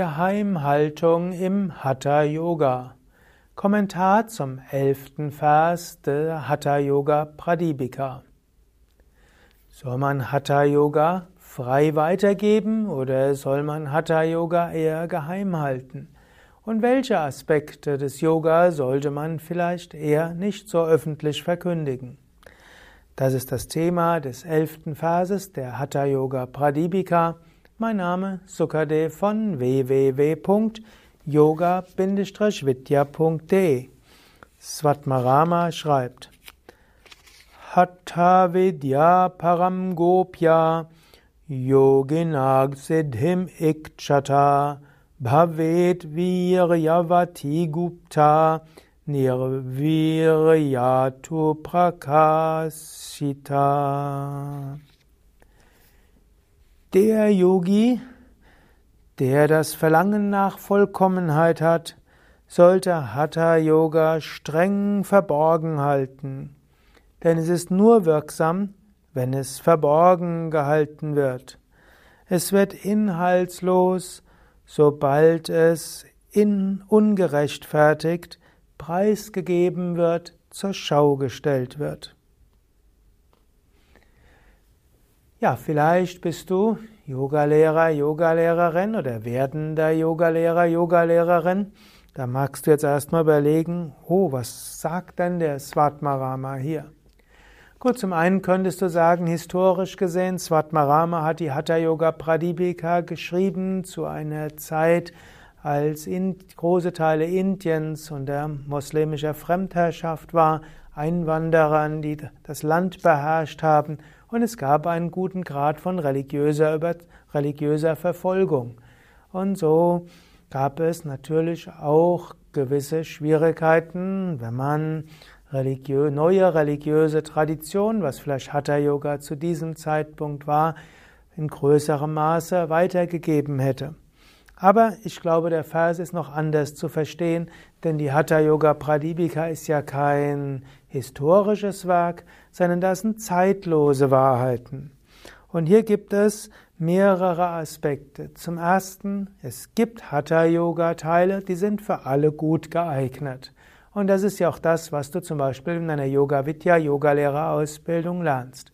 Geheimhaltung im Hatha Yoga. Kommentar zum elften Vers der Hatha Yoga Pradipika. Soll man Hatha Yoga frei weitergeben oder soll man Hatha Yoga eher geheim halten? Und welche Aspekte des Yoga sollte man vielleicht eher nicht so öffentlich verkündigen? Das ist das Thema des elften Verses der Hatha Yoga Pradipika. Mein Name Sukadev von www.yoga-vidya.de Svatmarama schreibt Hatha Vidya Param Gopya Yoginag Siddhim Ikchata Bhavet Viryavati Gupta Nirviryatu Prakashita der Yogi, der das Verlangen nach Vollkommenheit hat, sollte Hatha Yoga streng verborgen halten, denn es ist nur wirksam, wenn es verborgen gehalten wird. Es wird inhaltslos, sobald es in ungerechtfertigt preisgegeben wird, zur Schau gestellt wird. Ja, vielleicht bist du Yogalehrer, Yogalehrerin oder werdender Yogalehrer, Yogalehrerin. Da magst du jetzt erstmal überlegen, oh, was sagt denn der Svatmarama hier? Gut, zum einen könntest du sagen, historisch gesehen, Svatmarama hat die Hatha Yoga Pradipika geschrieben zu einer Zeit, als in große Teile Indiens unter muslimischer Fremdherrschaft war, Einwanderern, die das Land beherrscht haben und es gab einen guten Grad von religiöser, religiöser Verfolgung. Und so gab es natürlich auch gewisse Schwierigkeiten, wenn man religiö neue religiöse Traditionen, was vielleicht Hatha Yoga zu diesem Zeitpunkt war, in größerem Maße weitergegeben hätte. Aber ich glaube, der Vers ist noch anders zu verstehen, denn die Hatha Yoga Pradipika ist ja kein historisches Werk, sondern das sind zeitlose Wahrheiten. Und hier gibt es mehrere Aspekte. Zum ersten, es gibt Hatha Yoga Teile, die sind für alle gut geeignet. Und das ist ja auch das, was du zum Beispiel in einer Yoga Vidya Yoga Lehrerausbildung lernst.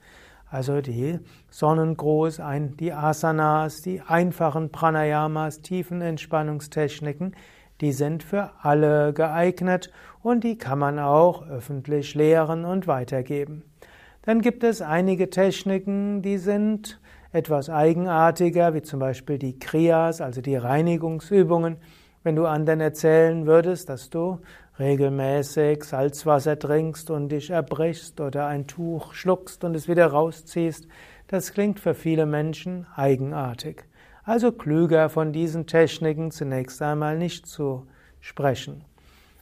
Also die Sonnengruß, die Asanas, die einfachen Pranayamas, tiefen Entspannungstechniken, die sind für alle geeignet und die kann man auch öffentlich lehren und weitergeben. Dann gibt es einige Techniken, die sind etwas eigenartiger, wie zum Beispiel die Kriyas, also die Reinigungsübungen. Wenn du anderen erzählen würdest, dass du regelmäßig Salzwasser trinkst und dich erbrichst oder ein Tuch schluckst und es wieder rausziehst, das klingt für viele Menschen eigenartig. Also klüger von diesen Techniken zunächst einmal nicht zu sprechen.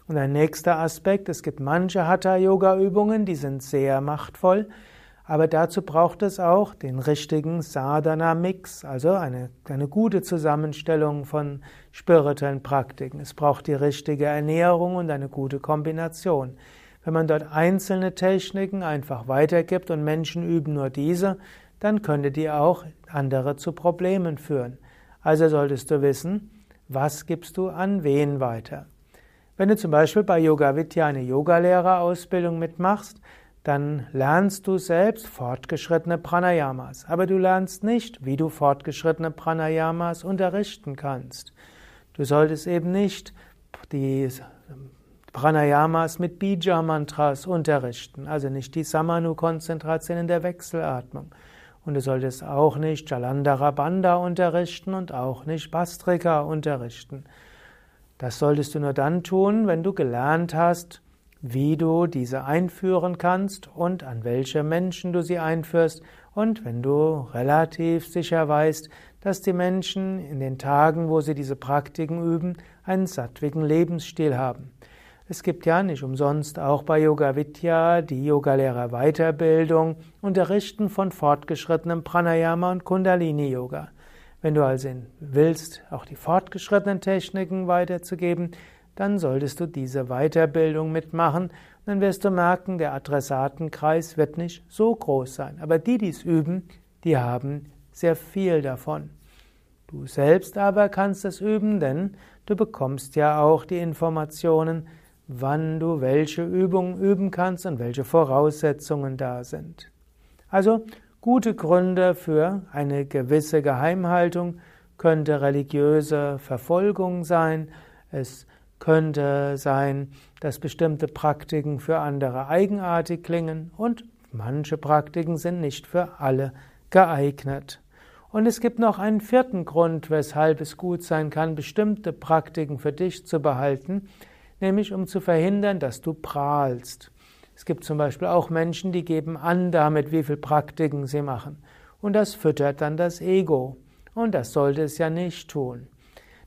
Und ein nächster Aspekt, es gibt manche Hatha-Yoga-Übungen, die sind sehr machtvoll, aber dazu braucht es auch den richtigen Sadhana-Mix, also eine, eine gute Zusammenstellung von spirituellen Praktiken. Es braucht die richtige Ernährung und eine gute Kombination. Wenn man dort einzelne Techniken einfach weitergibt und Menschen üben nur diese, dann könnte die auch andere zu Problemen führen. Also solltest du wissen, was gibst du an wen weiter. Wenn du zum Beispiel bei Yoga Vidya eine Yogalehrerausbildung mitmachst, dann lernst du selbst fortgeschrittene Pranayamas. Aber du lernst nicht, wie du fortgeschrittene Pranayamas unterrichten kannst. Du solltest eben nicht die Pranayamas mit Bija-Mantras unterrichten, also nicht die Samanu-Konzentration in der Wechselatmung. Und du solltest auch nicht Jalandhara Bandha unterrichten und auch nicht Bastrika unterrichten. Das solltest du nur dann tun, wenn du gelernt hast, wie du diese einführen kannst und an welche Menschen du sie einführst und wenn du relativ sicher weißt, dass die Menschen in den Tagen, wo sie diese Praktiken üben, einen sattwigen Lebensstil haben. Es gibt ja nicht umsonst auch bei Yoga Vidya die Yogalehrer Weiterbildung, Unterrichten von fortgeschrittenem Pranayama und Kundalini Yoga. Wenn du also willst, auch die fortgeschrittenen Techniken weiterzugeben, dann solltest du diese Weiterbildung mitmachen. Dann wirst du merken, der Adressatenkreis wird nicht so groß sein. Aber die, die es üben, die haben sehr viel davon. Du selbst aber kannst es üben, denn du bekommst ja auch die Informationen, wann du welche Übungen üben kannst und welche Voraussetzungen da sind. Also gute Gründe für eine gewisse Geheimhaltung könnte religiöse Verfolgung sein, es könnte sein, dass bestimmte Praktiken für andere eigenartig klingen und manche Praktiken sind nicht für alle geeignet. Und es gibt noch einen vierten Grund, weshalb es gut sein kann, bestimmte Praktiken für dich zu behalten, nämlich um zu verhindern, dass du prahlst. Es gibt zum Beispiel auch Menschen, die geben an damit, wie viel Praktiken sie machen. Und das füttert dann das Ego. Und das sollte es ja nicht tun.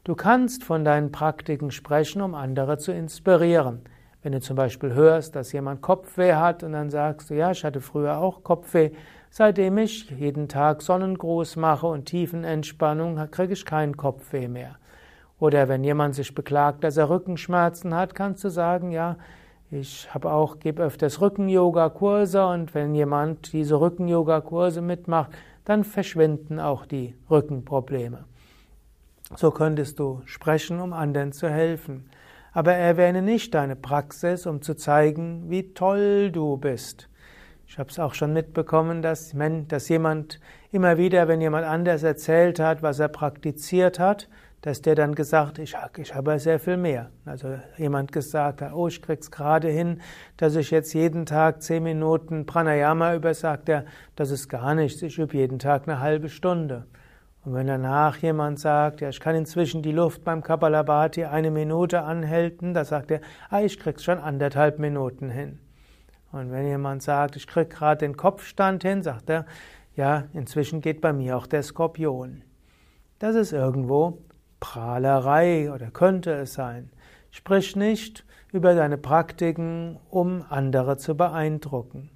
Du kannst von deinen Praktiken sprechen, um andere zu inspirieren. Wenn du zum Beispiel hörst, dass jemand Kopfweh hat und dann sagst du, ja, ich hatte früher auch Kopfweh, seitdem ich jeden Tag Sonnengruß mache und Tiefenentspannung, kriege ich keinen Kopfweh mehr. Oder wenn jemand sich beklagt, dass er Rückenschmerzen hat, kannst du sagen, ja, ich habe auch, gebe öfters Rücken-Yoga-Kurse und wenn jemand diese Rücken-Yoga-Kurse mitmacht, dann verschwinden auch die Rückenprobleme. So könntest du sprechen, um anderen zu helfen. Aber erwähne nicht deine Praxis, um zu zeigen, wie toll du bist. Ich habe es auch schon mitbekommen, dass, dass jemand immer wieder, wenn jemand anders erzählt hat, was er praktiziert hat, dass der dann gesagt, ich, ich habe sehr viel mehr. Also jemand gesagt hat, oh, ich krieg's gerade hin, dass ich jetzt jeden Tag zehn Minuten Pranayama über, sagt er, das ist gar nichts, ich übe jeden Tag eine halbe Stunde. Und wenn danach jemand sagt, ja, ich kann inzwischen die Luft beim Kapalabhati eine Minute anhalten, da sagt er, ah, ich krieg's schon anderthalb Minuten hin. Und wenn jemand sagt, ich krieg gerade den Kopfstand hin, sagt er, ja, inzwischen geht bei mir auch der Skorpion. Das ist irgendwo Prahlerei oder könnte es sein. Sprich nicht über deine Praktiken, um andere zu beeindrucken.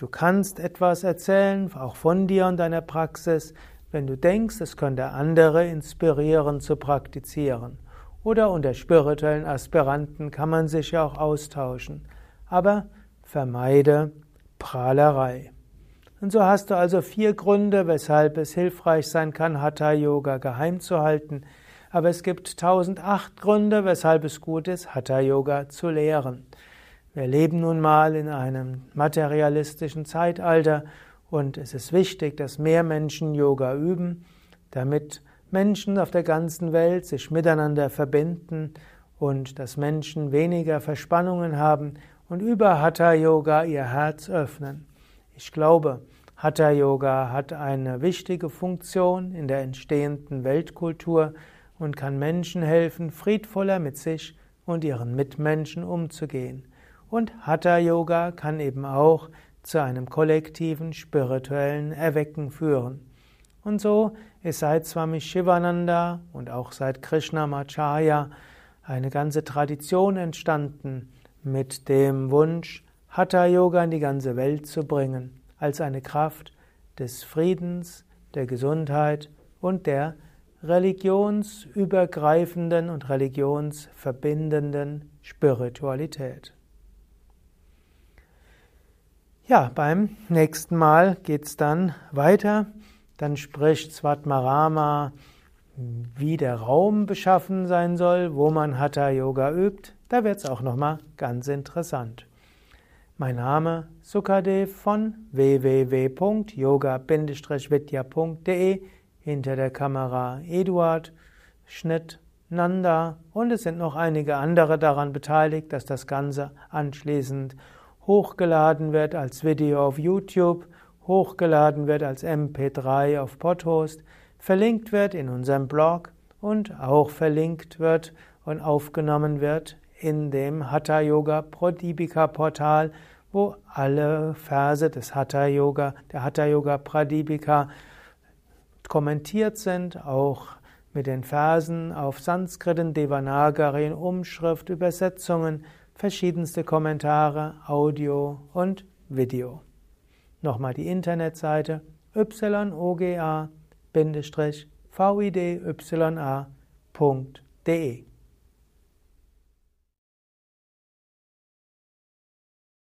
Du kannst etwas erzählen, auch von dir und deiner Praxis, wenn du denkst, es könnte andere inspirieren zu praktizieren. Oder unter spirituellen Aspiranten kann man sich ja auch austauschen. Aber vermeide Prahlerei. Und so hast du also vier Gründe, weshalb es hilfreich sein kann, Hatha Yoga geheim zu halten. Aber es gibt 1008 Gründe, weshalb es gut ist, Hatha Yoga zu lehren. Wir leben nun mal in einem materialistischen Zeitalter und es ist wichtig, dass mehr Menschen Yoga üben, damit Menschen auf der ganzen Welt sich miteinander verbinden und dass Menschen weniger Verspannungen haben und über Hatha Yoga ihr Herz öffnen. Ich glaube, Hatha Yoga hat eine wichtige Funktion in der entstehenden Weltkultur und kann Menschen helfen, friedvoller mit sich und ihren Mitmenschen umzugehen. Und Hatha Yoga kann eben auch zu einem kollektiven spirituellen Erwecken führen. Und so ist seit Swami Shivananda und auch seit Krishnamacharya eine ganze Tradition entstanden mit dem Wunsch, Hatha Yoga in die ganze Welt zu bringen, als eine Kraft des Friedens, der Gesundheit und der religionsübergreifenden und religionsverbindenden Spiritualität. Ja, beim nächsten Mal geht's dann weiter. Dann spricht Svatmarama, wie der Raum beschaffen sein soll, wo man Hatha Yoga übt. Da wird's auch nochmal ganz interessant. Mein Name Sukadev von www.yoga-vidya.de Hinter der Kamera Eduard, Schnitt Nanda und es sind noch einige andere daran beteiligt, dass das Ganze anschließend hochgeladen wird als Video auf YouTube, hochgeladen wird als MP3 auf Podhost, verlinkt wird in unserem Blog und auch verlinkt wird und aufgenommen wird in dem Hatha Yoga Pradipika Portal, wo alle Verse des Hatha Yoga, der Hatha Yoga Pradipika kommentiert sind, auch mit den Versen auf Sanskrit, Devanagari, Umschrift, Übersetzungen, verschiedenste Kommentare, Audio und Video. Nochmal die Internetseite yoga-vidya.de